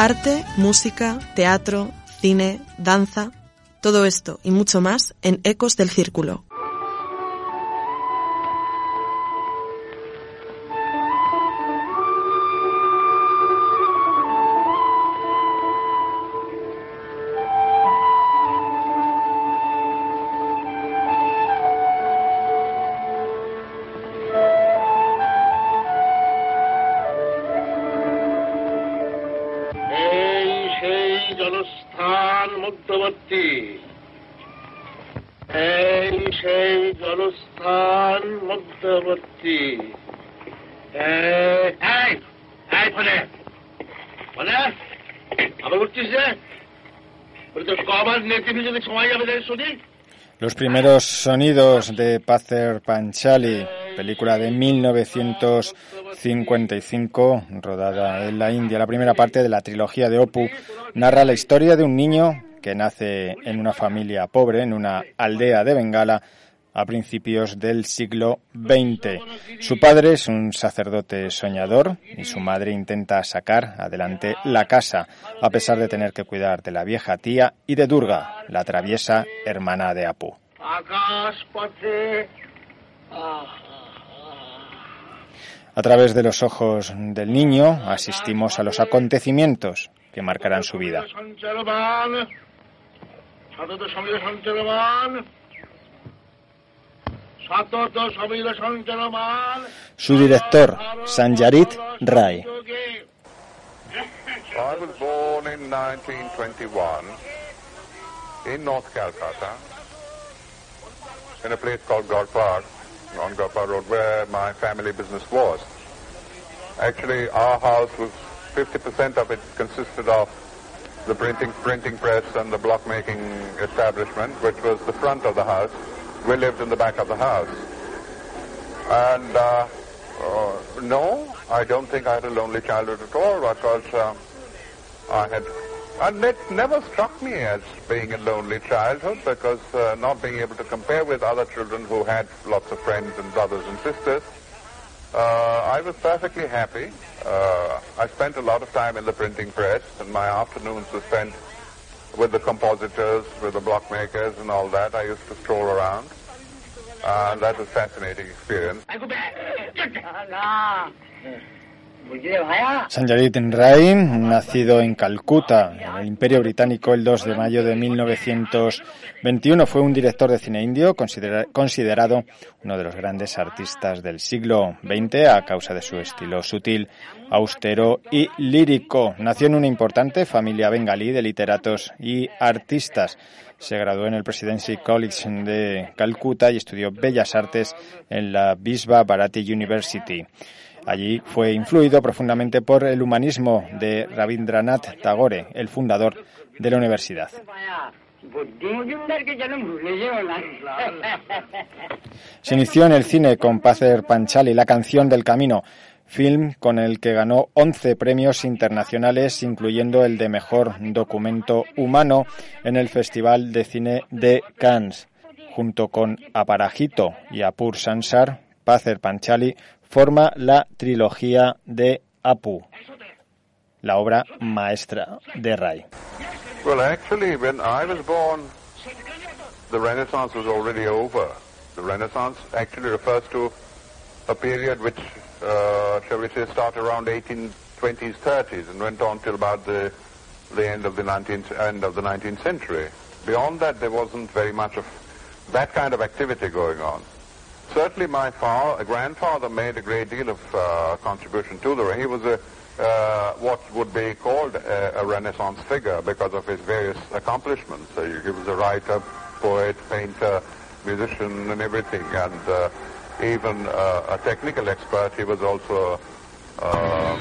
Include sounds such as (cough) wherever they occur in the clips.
Arte, música, teatro, cine, danza, todo esto y mucho más en Ecos del Círculo. যদি সময় যাবে তাই শুনি Los primeros sonidos de Pacer Panchali, película de 1955, rodada en la India. La primera parte de la trilogía de Opu narra la historia de un niño que nace en una familia pobre, en una aldea de Bengala, a principios del siglo XX. Su padre es un sacerdote soñador y su madre intenta sacar adelante la casa, a pesar de tener que cuidar de la vieja tía y de Durga, la traviesa hermana de Apu. A través de los ojos del niño asistimos a los acontecimientos que marcarán su vida. সঞ্চারবান সতত সমিল সঞ্চারবান সতত সমিল সঞ্চারবান Su director, Sanjarit Rai. I was born in 1921 in North Calcutta in a place called Gorpar, on Gorpar Road, where my family business was. Actually, our house was 50% of it consisted of the printing printing press and the block making establishment, which was the front of the house. We lived in the back of the house. And uh, uh, no, I don't think I had a lonely childhood at all because um, I had, and it never struck me as being a lonely childhood because uh, not being able to compare with other children who had lots of friends and brothers and sisters, uh, I was perfectly happy. Uh, I spent a lot of time in the printing press and my afternoons were spent with the compositors, with the block makers and all that. I used to stroll around. Uh, that was a fascinating experience. (laughs) Sanjarit Rai, nacido en Calcuta, en el Imperio Británico, el 2 de mayo de 1921, fue un director de cine indio considera- considerado uno de los grandes artistas del siglo XX a causa de su estilo sutil, austero y lírico. Nació en una importante familia bengalí de literatos y artistas. Se graduó en el Presidency College de Calcuta y estudió Bellas Artes en la Bisba Bharati University. Allí fue influido profundamente por el humanismo de Rabindranath Tagore, el fundador de la universidad. Se inició en el cine con Pacer Panchali, La canción del camino, film con el que ganó 11 premios internacionales, incluyendo el de mejor documento humano en el Festival de Cine de Cannes. Junto con Aparajito y Apur Sansar, Pacer Panchali forma la trilogía de Apu, la obra maestra de Rai. Well, actually, when I was born, the Renaissance was already over. The Renaissance actually refers to a period which, uh, shall we say, started around 1820s, 30s, and went on till about the the end of the 19th end of the 19th century. Beyond that, there wasn't very much of that kind of activity going on. Certainly, my father, grandfather made a great deal of uh, contribution to the. He was a uh, what would be called a, a Renaissance figure because of his various accomplishments. So he was a writer, poet, painter, musician, and everything, and uh, even uh, a technical expert. He was also um,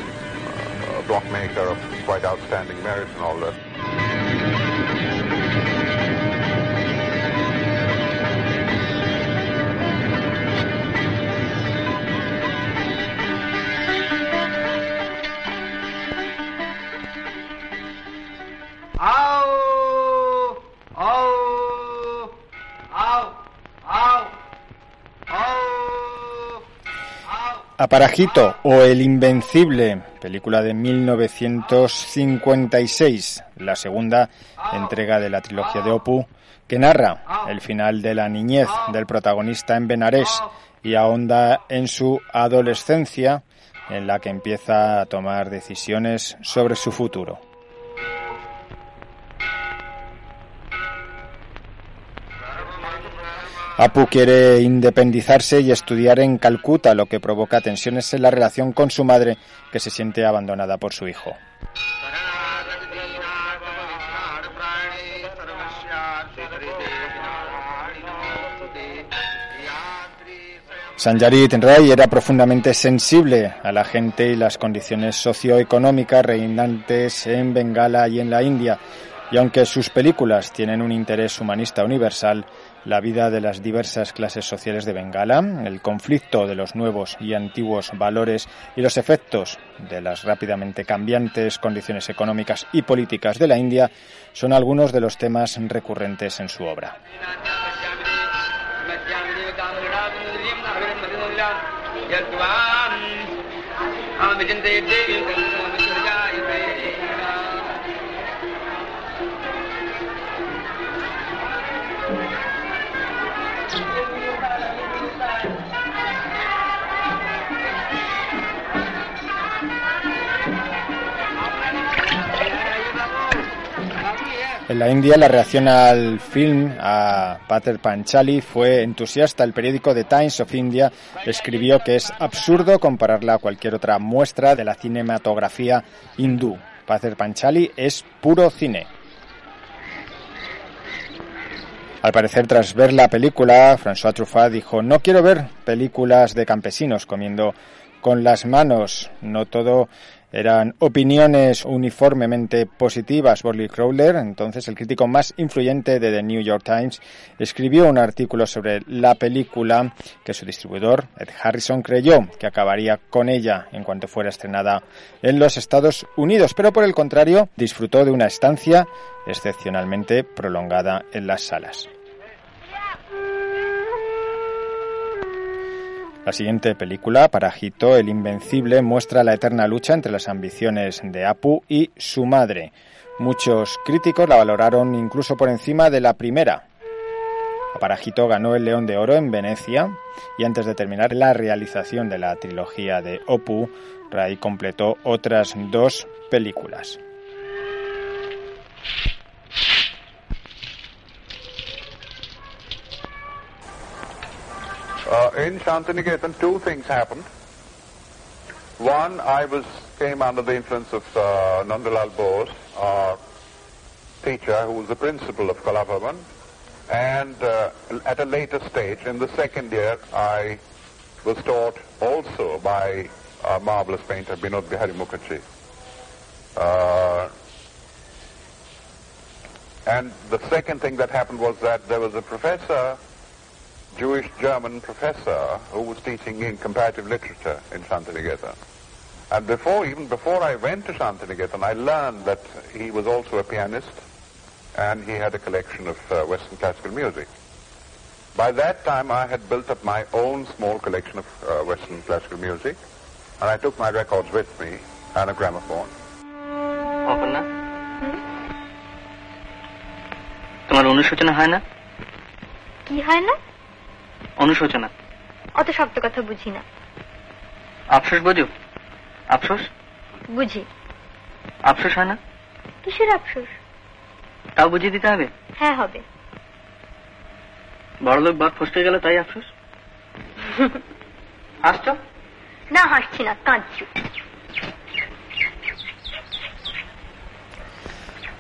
a blockmaker of quite outstanding merit and all that. ¡Au! Aparajito o El Invencible, película de 1956, la segunda entrega de la trilogía de Opu, que narra el final de la niñez del protagonista en Benares y ahonda en su adolescencia, en la que empieza a tomar decisiones sobre su futuro. Apu quiere independizarse y estudiar en Calcuta, lo que provoca tensiones en la relación con su madre, que se siente abandonada por su hijo. Sanjarit Ray era profundamente sensible a la gente y las condiciones socioeconómicas reinantes en Bengala y en la India, y aunque sus películas tienen un interés humanista universal, la vida de las diversas clases sociales de Bengala, el conflicto de los nuevos y antiguos valores y los efectos de las rápidamente cambiantes condiciones económicas y políticas de la India son algunos de los temas recurrentes en su obra. En la India la reacción al film, a Pater Panchali, fue entusiasta. El periódico The Times of India escribió que es absurdo compararla a cualquier otra muestra de la cinematografía hindú. Pater Panchali es puro cine. Al parecer, tras ver la película, François Truffaut dijo, no quiero ver películas de campesinos comiendo con las manos, no todo eran opiniones uniformemente positivas. Borley Crowler, entonces el crítico más influyente de The New York Times, escribió un artículo sobre la película que su distribuidor, Ed Harrison, creyó que acabaría con ella en cuanto fuera estrenada en los Estados Unidos, pero por el contrario disfrutó de una estancia excepcionalmente prolongada en las salas. La siguiente película, Parajito, el Invencible, muestra la eterna lucha entre las ambiciones de Apu y su madre. Muchos críticos la valoraron incluso por encima de la primera. Parajito ganó el León de Oro en Venecia y antes de terminar la realización de la trilogía de Opu, Ray completó otras dos películas. Uh, in Shantiniketan, two things happened. One, I was came under the influence of uh, Nandalal Bose, our teacher, who was the principal of Kalabhavan. And uh, at a later stage, in the second year, I was taught also by a marvelous painter, Binod Bihari Mukherjee. Uh, and the second thing that happened was that there was a professor Jewish German professor who was teaching in comparative literature in Shantiniketan. And before, even before I went to Shantiniketan, I learned that he was also a pianist and he had a collection of uh, Western classical music. By that time, I had built up my own small collection of uh, Western classical music, and I took my records with me and a gramophone. Aparna তোমার অনুশোচনা হয় না কি হয় না অনুশোচনা। অত শব্দ কথা বুঝি না। আফসোস বোঝো? আফসোস? বুঝি। আফসোস হয় না? কিসের আফসোস? তাও বুঝিয়ে দিতে হবে? হ্যাঁ হবে। বড়লোক বাপ ফসকে গেল তাই আফসোস? (laughs) হাসছো? না হাসছি না কাঁদছি।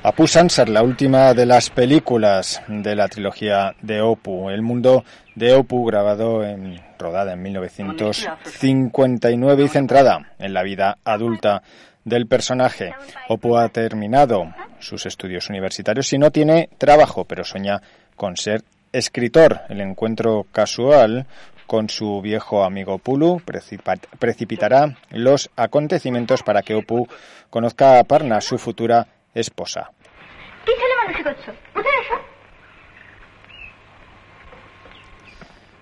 Apu Sansar, la última de las películas de la trilogía de Opu, El mundo de Opu, grabado en rodada en 1959 y centrada en la vida adulta del personaje. Opu ha terminado sus estudios universitarios y no tiene trabajo, pero sueña con ser escritor. El encuentro casual con su viejo amigo Pulu precipitará los acontecimientos para que Opu conozca a Parna, su futura esposa.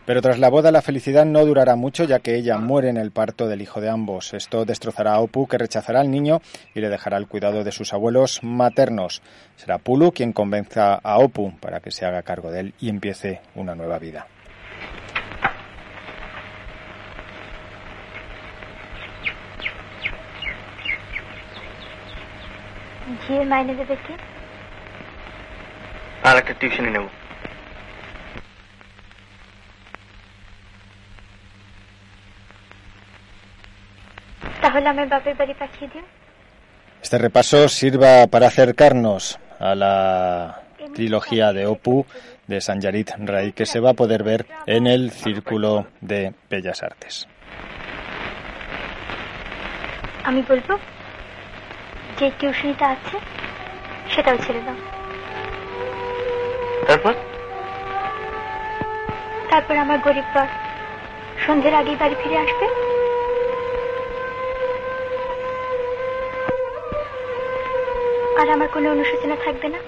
Pero tras la boda la felicidad no durará mucho ya que ella muere en el parto del hijo de ambos. Esto destrozará a Opu que rechazará al niño y le dejará el cuidado de sus abuelos maternos. Será Pulu quien convenza a Opu para que se haga cargo de él y empiece una nueva vida. টিউশনি নেব তাহলে আমার বাপের বাড়ি পাঠিয়ে দিও Este repaso sirva para acercarnos a la trilogía de Opu de Sanjarit Ray que se va a poder ver en el Círculo de Bellas Artes. আমি বলবো যে টিউশনিটা আছে সেটাও ছেড়ে দাও তারপর তারপর আমার গরিব বর সন্ধ্যের আগেই বাড়ি ফিরে আসবে আর আমার কোনো অনুশোচনা থাকবে না।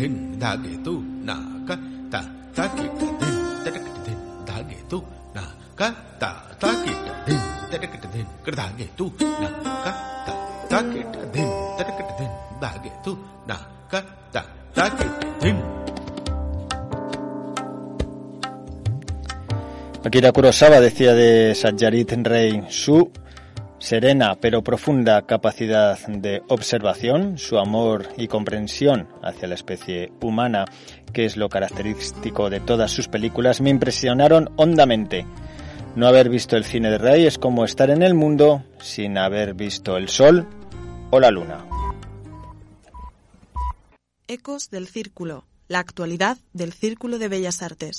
din dage tu na ka ta ta ki ta din ta din tu na ka ta ta ki ta din ta din kar tu na ka ta ta ki ta din ta din tu na ka ta ta ki ta din Akira Kurosawa decía de Sajarit Rey su serena pero profunda capacidad de observación, su amor y comprensión hacia la especie humana, que es lo característico de todas sus películas, me impresionaron hondamente. No haber visto el cine de Rey es como estar en el mundo sin haber visto el sol o la luna. Ecos del Círculo, la actualidad del Círculo de Bellas Artes.